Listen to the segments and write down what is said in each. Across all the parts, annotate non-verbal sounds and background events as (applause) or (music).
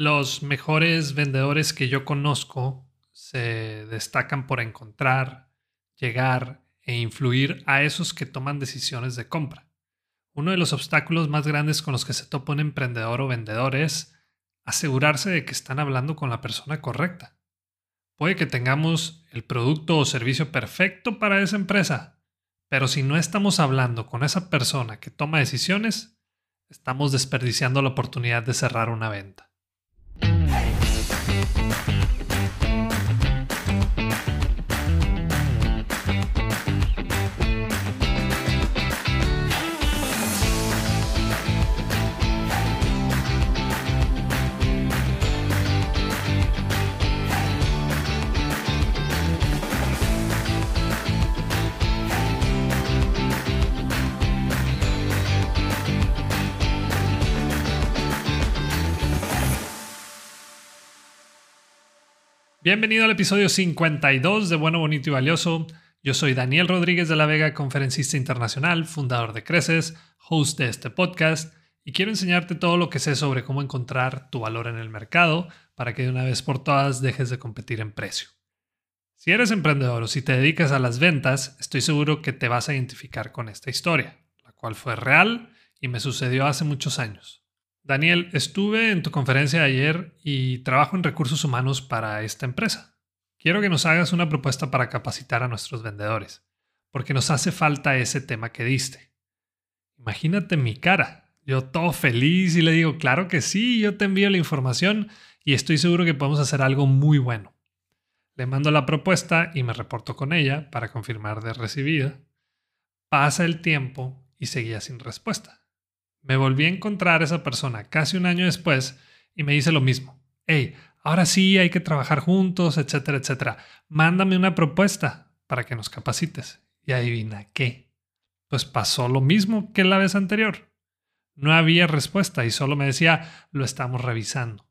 Los mejores vendedores que yo conozco se destacan por encontrar, llegar e influir a esos que toman decisiones de compra. Uno de los obstáculos más grandes con los que se topa un emprendedor o vendedor es asegurarse de que están hablando con la persona correcta. Puede que tengamos el producto o servicio perfecto para esa empresa, pero si no estamos hablando con esa persona que toma decisiones, estamos desperdiciando la oportunidad de cerrar una venta. えっ? Bienvenido al episodio 52 de Bueno, Bonito y Valioso. Yo soy Daniel Rodríguez de la Vega, conferencista internacional, fundador de Creces, host de este podcast, y quiero enseñarte todo lo que sé sobre cómo encontrar tu valor en el mercado para que de una vez por todas dejes de competir en precio. Si eres emprendedor o si te dedicas a las ventas, estoy seguro que te vas a identificar con esta historia, la cual fue real y me sucedió hace muchos años. Daniel, estuve en tu conferencia ayer y trabajo en recursos humanos para esta empresa. Quiero que nos hagas una propuesta para capacitar a nuestros vendedores, porque nos hace falta ese tema que diste. Imagínate mi cara. Yo todo feliz y le digo, claro que sí, yo te envío la información y estoy seguro que podemos hacer algo muy bueno. Le mando la propuesta y me reporto con ella para confirmar de recibida. Pasa el tiempo y seguía sin respuesta. Me volví a encontrar a esa persona casi un año después y me dice lo mismo. Hey, ahora sí hay que trabajar juntos, etcétera, etcétera. Mándame una propuesta para que nos capacites. Y adivina qué. Pues pasó lo mismo que la vez anterior. No había respuesta y solo me decía, lo estamos revisando.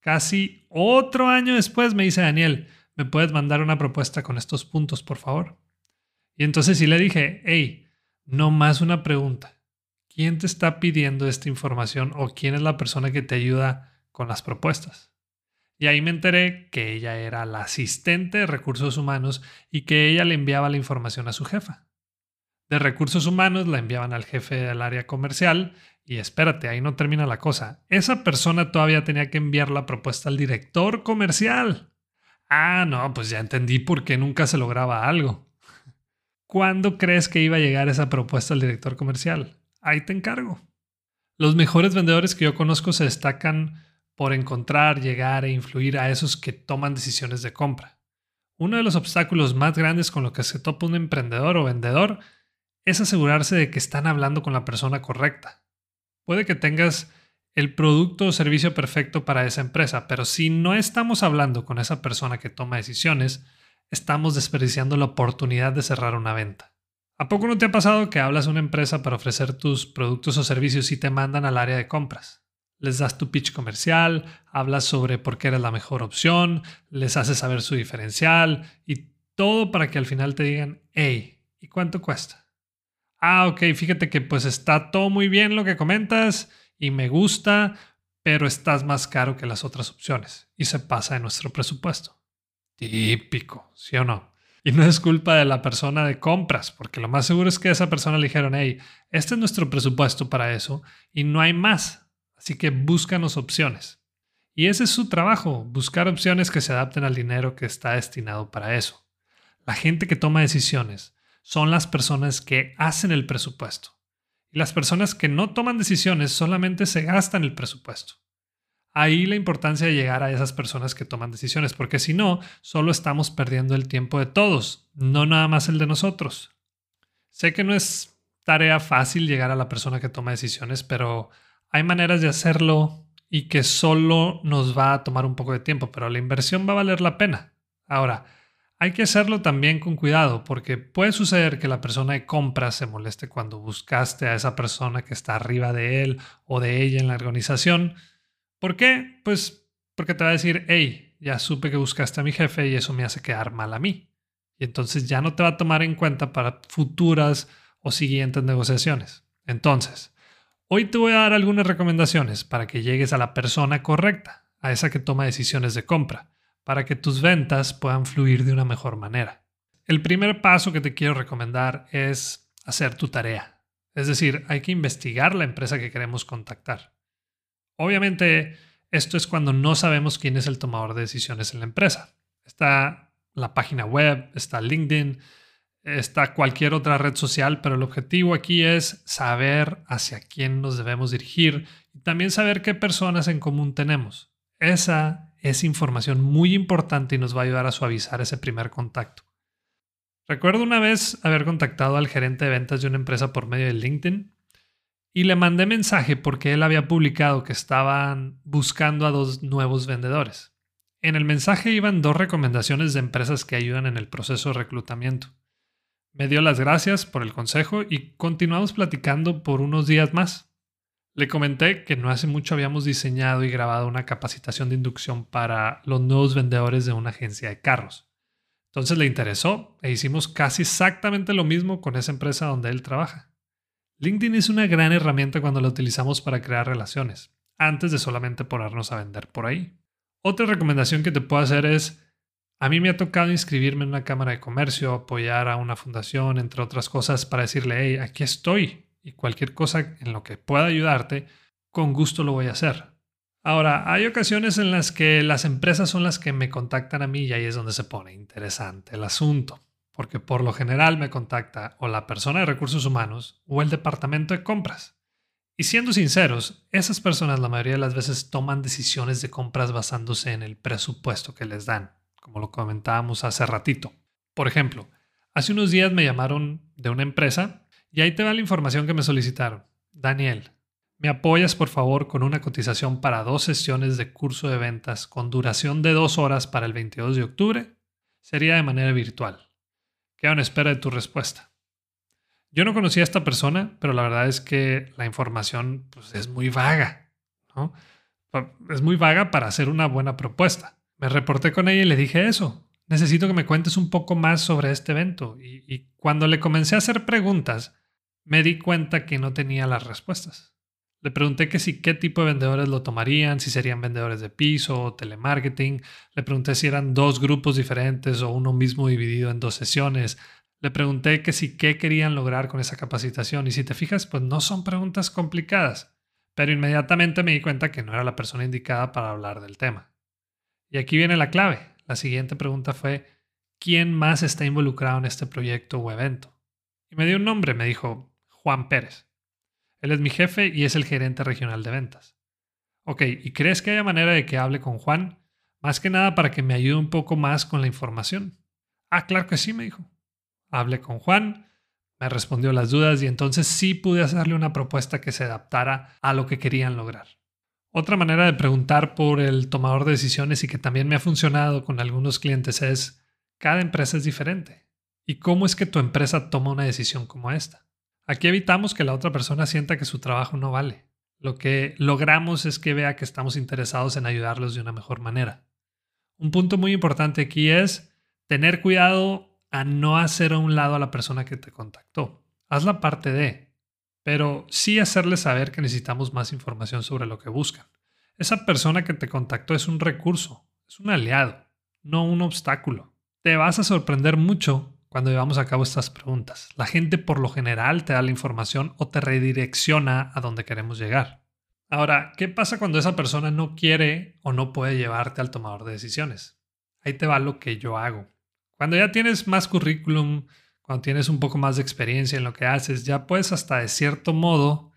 Casi otro año después me dice Daniel, ¿me puedes mandar una propuesta con estos puntos, por favor? Y entonces sí le dije, hey, no más una pregunta. ¿Quién te está pidiendo esta información o quién es la persona que te ayuda con las propuestas? Y ahí me enteré que ella era la asistente de recursos humanos y que ella le enviaba la información a su jefa. De recursos humanos la enviaban al jefe del área comercial y espérate, ahí no termina la cosa. Esa persona todavía tenía que enviar la propuesta al director comercial. Ah, no, pues ya entendí por qué nunca se lograba algo. (laughs) ¿Cuándo crees que iba a llegar esa propuesta al director comercial? Ahí te encargo. Los mejores vendedores que yo conozco se destacan por encontrar, llegar e influir a esos que toman decisiones de compra. Uno de los obstáculos más grandes con los que se topa un emprendedor o vendedor es asegurarse de que están hablando con la persona correcta. Puede que tengas el producto o servicio perfecto para esa empresa, pero si no estamos hablando con esa persona que toma decisiones, estamos desperdiciando la oportunidad de cerrar una venta. ¿A poco no te ha pasado que hablas a una empresa para ofrecer tus productos o servicios y te mandan al área de compras? Les das tu pitch comercial, hablas sobre por qué eres la mejor opción, les haces saber su diferencial y todo para que al final te digan, hey, ¿y cuánto cuesta? Ah, ok, fíjate que pues está todo muy bien lo que comentas y me gusta, pero estás más caro que las otras opciones y se pasa de nuestro presupuesto. Típico, ¿sí o no? Y no es culpa de la persona de compras, porque lo más seguro es que a esa persona le dijeron, hey, este es nuestro presupuesto para eso y no hay más. Así que búscanos opciones. Y ese es su trabajo, buscar opciones que se adapten al dinero que está destinado para eso. La gente que toma decisiones son las personas que hacen el presupuesto. Y las personas que no toman decisiones solamente se gastan el presupuesto. Ahí la importancia de llegar a esas personas que toman decisiones, porque si no, solo estamos perdiendo el tiempo de todos, no nada más el de nosotros. Sé que no es tarea fácil llegar a la persona que toma decisiones, pero hay maneras de hacerlo y que solo nos va a tomar un poco de tiempo, pero la inversión va a valer la pena. Ahora, hay que hacerlo también con cuidado, porque puede suceder que la persona de compra se moleste cuando buscaste a esa persona que está arriba de él o de ella en la organización ¿Por qué? Pues porque te va a decir, hey, ya supe que buscaste a mi jefe y eso me hace quedar mal a mí. Y entonces ya no te va a tomar en cuenta para futuras o siguientes negociaciones. Entonces, hoy te voy a dar algunas recomendaciones para que llegues a la persona correcta, a esa que toma decisiones de compra, para que tus ventas puedan fluir de una mejor manera. El primer paso que te quiero recomendar es hacer tu tarea. Es decir, hay que investigar la empresa que queremos contactar. Obviamente, esto es cuando no sabemos quién es el tomador de decisiones en la empresa. Está la página web, está LinkedIn, está cualquier otra red social, pero el objetivo aquí es saber hacia quién nos debemos dirigir y también saber qué personas en común tenemos. Esa es información muy importante y nos va a ayudar a suavizar ese primer contacto. Recuerdo una vez haber contactado al gerente de ventas de una empresa por medio de LinkedIn y le mandé mensaje porque él había publicado que estaban buscando a dos nuevos vendedores. En el mensaje iban dos recomendaciones de empresas que ayudan en el proceso de reclutamiento. Me dio las gracias por el consejo y continuamos platicando por unos días más. Le comenté que no hace mucho habíamos diseñado y grabado una capacitación de inducción para los nuevos vendedores de una agencia de carros. Entonces le interesó e hicimos casi exactamente lo mismo con esa empresa donde él trabaja. LinkedIn es una gran herramienta cuando la utilizamos para crear relaciones, antes de solamente ponernos a vender por ahí. Otra recomendación que te puedo hacer es a mí me ha tocado inscribirme en una cámara de comercio, apoyar a una fundación, entre otras cosas, para decirle, hey, aquí estoy y cualquier cosa en lo que pueda ayudarte, con gusto lo voy a hacer. Ahora, hay ocasiones en las que las empresas son las que me contactan a mí y ahí es donde se pone interesante el asunto, porque por lo general me contacta o la persona de recursos humanos o el departamento de compras. Y siendo sinceros, esas personas la mayoría de las veces toman decisiones de compras basándose en el presupuesto que les dan como lo comentábamos hace ratito. Por ejemplo, hace unos días me llamaron de una empresa y ahí te va la información que me solicitaron. Daniel, ¿me apoyas por favor con una cotización para dos sesiones de curso de ventas con duración de dos horas para el 22 de octubre? Sería de manera virtual. Quedo en espera de tu respuesta. Yo no conocía a esta persona, pero la verdad es que la información pues, es muy vaga. Es muy vaga para hacer una buena propuesta. Me reporté con ella y le dije eso. Necesito que me cuentes un poco más sobre este evento. Y, cuando le comencé a hacer preguntas, me di cuenta que no tenía las respuestas. Le pregunté que si qué tipo de vendedores lo tomarían, si serían vendedores de piso o telemarketing. Le pregunté si eran dos grupos diferentes o uno mismo dividido en dos sesiones. Le pregunté que si qué querían lograr con esa capacitación. Y si te fijas, pues no son preguntas complicadas. Pero inmediatamente me di cuenta que no era la persona indicada para hablar del tema. Y aquí viene la clave. La siguiente pregunta fue, ¿quién más está involucrado en este proyecto o evento? Y me dio un nombre, me dijo Juan Pérez. Él es mi jefe y es el gerente regional de ventas. Ok, ¿y crees que haya manera de que hable con Juan? Más que nada para que me ayude un poco más con la información. Ah, claro que sí, me dijo. Hablé con Juan, me respondió las dudas y entonces sí pude hacerle una propuesta que se adaptara a lo que querían lograr. Otra manera de preguntar por el tomador de decisiones y que también me ha funcionado con algunos clientes es, cada empresa es diferente. ¿Y cómo es que tu empresa toma una decisión como esta? Aquí evitamos que la otra persona sienta que su trabajo no vale. Lo que logramos es que vea que estamos interesados en ayudarlos de una mejor manera. Un punto muy importante aquí es tener cuidado a no hacer a un lado a la persona que te contactó. Haz la parte de, pero sí hacerles saber que necesitamos más información sobre lo que buscan. Esa persona que te contactó es un recurso, es un aliado, no un obstáculo. Te vas a sorprender mucho cuando llevamos a cabo estas preguntas. La gente por lo general te da la información o te redirecciona a donde queremos llegar. Ahora, ¿qué pasa cuando esa persona no quiere o no puede llevarte al tomador de decisiones? Ahí te va lo que yo hago. Cuando ya tienes más currículum, cuando tienes un poco más de experiencia en lo que haces, ya puedes hasta de cierto modo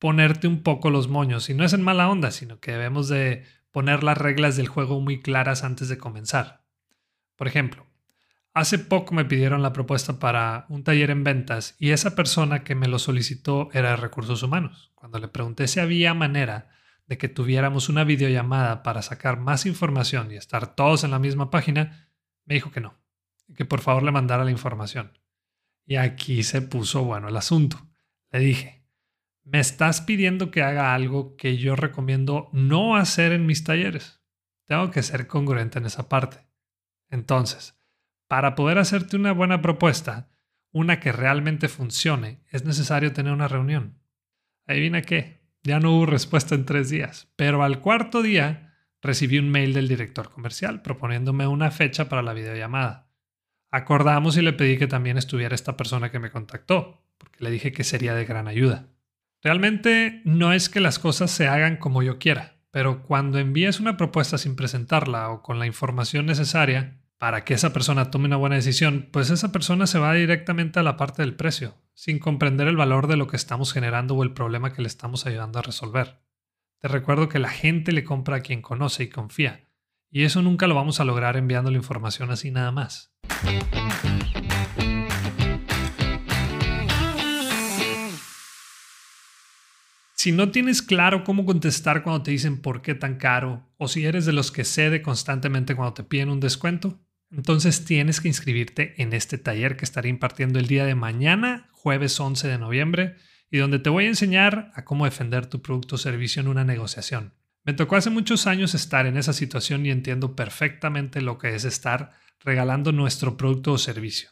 ponerte un poco los moños. Y no es en mala onda, sino que debemos de poner las reglas del juego muy claras antes de comenzar. Por ejemplo, hace poco me pidieron la propuesta para un taller en ventas y esa persona que me lo solicitó era de recursos humanos. Cuando le pregunté si había manera de que tuviéramos una videollamada para sacar más información y estar todos en la misma página, me dijo que no que por favor le mandara la información. Y aquí se puso bueno el asunto. Le dije, me estás pidiendo que haga algo que yo recomiendo no hacer en mis talleres. Tengo que ser congruente en esa parte. Entonces, para poder hacerte una buena propuesta, una que realmente funcione, es necesario tener una reunión. Adivina qué, ya no hubo respuesta en tres días, pero al cuarto día recibí un mail del director comercial proponiéndome una fecha para la videollamada. Acordamos y le pedí que también estuviera esta persona que me contactó, porque le dije que sería de gran ayuda. Realmente no es que las cosas se hagan como yo quiera, pero cuando envías una propuesta sin presentarla o con la información necesaria para que esa persona tome una buena decisión, pues esa persona se va directamente a la parte del precio, sin comprender el valor de lo que estamos generando o el problema que le estamos ayudando a resolver. Te recuerdo que la gente le compra a quien conoce y confía, y eso nunca lo vamos a lograr enviando la información así nada más. Si no tienes claro cómo contestar cuando te dicen por qué tan caro, o si eres de los que cede constantemente cuando te piden un descuento, entonces tienes que inscribirte en este taller que estaré impartiendo el día de mañana, jueves 11 de noviembre, y donde te voy a enseñar a cómo defender tu producto o servicio en una negociación. Me tocó hace muchos años estar en esa situación y entiendo perfectamente lo que es estar regalando nuestro producto o servicio.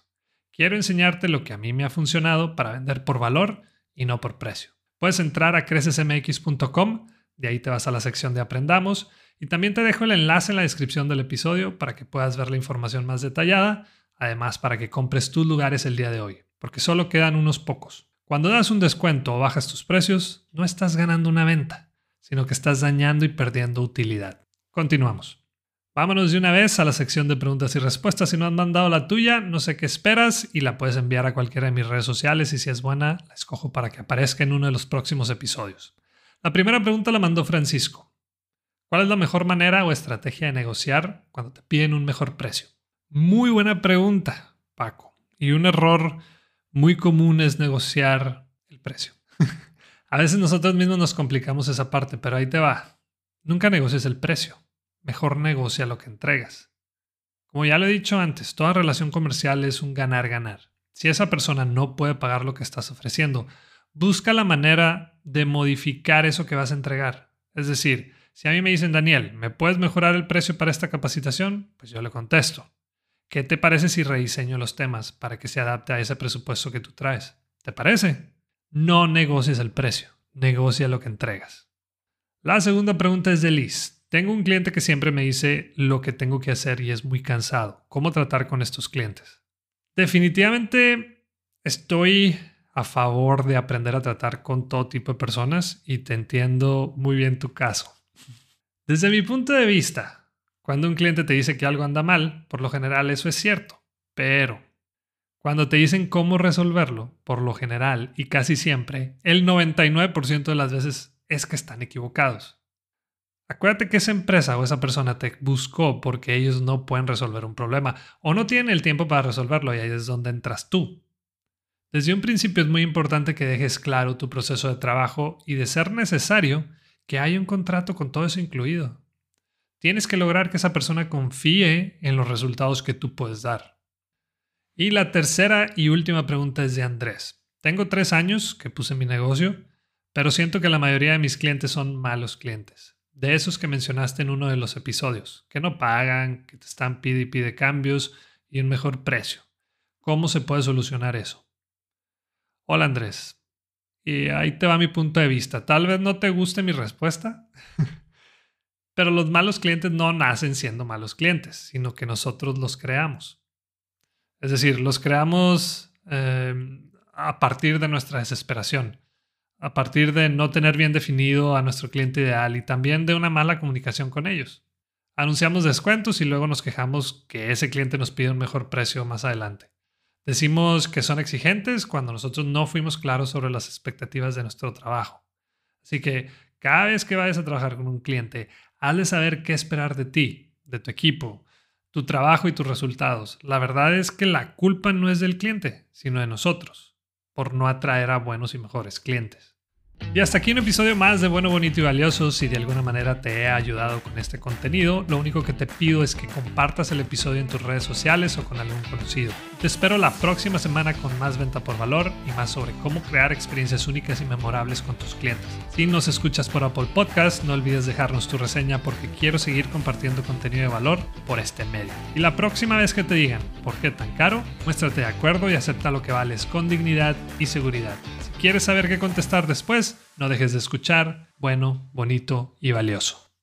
Quiero enseñarte lo que a mí me ha funcionado para vender por valor y no por precio. Puedes entrar a crecesmx.com, de ahí te vas a la sección de Aprendamos y también te dejo el enlace en la descripción del episodio para que puedas ver la información más detallada, además para que compres tus lugares el día de hoy, porque solo quedan unos pocos. Cuando das un descuento o bajas tus precios, no estás ganando una venta, sino que estás dañando y perdiendo utilidad. Continuamos. Vámonos de una vez a la sección de preguntas y respuestas. Si no has mandado la tuya, no sé qué esperas y la puedes enviar a cualquiera de mis redes sociales y si es buena, la escojo para que aparezca en uno de los próximos episodios. La primera pregunta la mandó Francisco. ¿Cuál es la mejor manera o estrategia de negociar cuando te piden un mejor precio? Muy buena pregunta, Paco. Y un error muy común es negociar el precio. (laughs) a veces nosotros mismos nos complicamos esa parte, pero ahí te va. Nunca negocies el precio. Mejor negocia lo que entregas. Como ya lo he dicho antes, toda relación comercial es un ganar-ganar. Si esa persona no puede pagar lo que estás ofreciendo, busca la manera de modificar eso que vas a entregar. Es decir, si a mí me dicen, Daniel, ¿me puedes mejorar el precio para esta capacitación? Pues yo le contesto. ¿Qué te parece si rediseño los temas para que se adapte a ese presupuesto que tú traes? ¿Te parece? No negocies el precio, negocia lo que entregas. La segunda pregunta es de Liz. Tengo un cliente que siempre me dice lo que tengo que hacer y es muy cansado. ¿Cómo tratar con estos clientes? Definitivamente estoy a favor de aprender a tratar con todo tipo de personas y te entiendo muy bien tu caso. Desde mi punto de vista, cuando un cliente te dice que algo anda mal, por lo general eso es cierto, pero cuando te dicen cómo resolverlo, por lo general y casi siempre, el 99% de las veces es que están equivocados. Acuérdate que esa empresa o esa persona te buscó porque ellos no pueden resolver un problema o no tienen el tiempo para resolverlo y ahí es donde entras tú. Desde un principio es muy importante que dejes claro tu proceso de trabajo y de ser necesario, que haya un contrato con todo eso incluido. Tienes que lograr que esa persona confíe en los resultados que tú puedes dar. Y la tercera y última pregunta es de Andrés. Tengo tres años que puse mi negocio, pero siento que la mayoría de mis clientes son malos clientes. De esos que mencionaste en uno de los episodios, que no pagan, que te están pide y pide cambios y un mejor precio. ¿Cómo se puede solucionar eso? Hola Andrés, y ahí te va mi punto de vista. Tal vez no te guste mi respuesta, (laughs) pero los malos clientes no nacen siendo malos clientes, sino que nosotros los creamos. Es decir, los creamos em, a partir de nuestra desesperación, a partir de no tener bien definido a nuestro cliente ideal y también de una mala comunicación con ellos. Anunciamos descuentos y luego nos quejamos que ese cliente nos pide un mejor precio más adelante. Decimos que son exigentes cuando nosotros no fuimos claros sobre las expectativas de nuestro trabajo. Así que cada vez que vayas a trabajar con un cliente, hazle saber qué esperar de ti, de tu equipo, tu trabajo y tus resultados. La verdad es que la culpa no es del cliente, sino de nosotros, por no atraer a buenos y mejores clientes. Y hasta aquí un episodio más de Bueno, Bonito y Valioso. Si de alguna manera te he ayudado con este contenido, lo único que te pido es que compartas el episodio en tus redes sociales o con algún conocido. Te espero la próxima semana con más venta por valor y más sobre cómo crear experiencias únicas y memorables con tus clientes. Si nos escuchas por Apple Podcast, no olvides dejarnos tu reseña porque quiero seguir compartiendo contenido de valor por este medio. Y la próxima vez que te digan por qué tan caro, muéstrate de acuerdo y acepta lo que vales con dignidad y seguridad quieres saber qué contestar después, no dejes de escuchar bueno, bonito y valioso.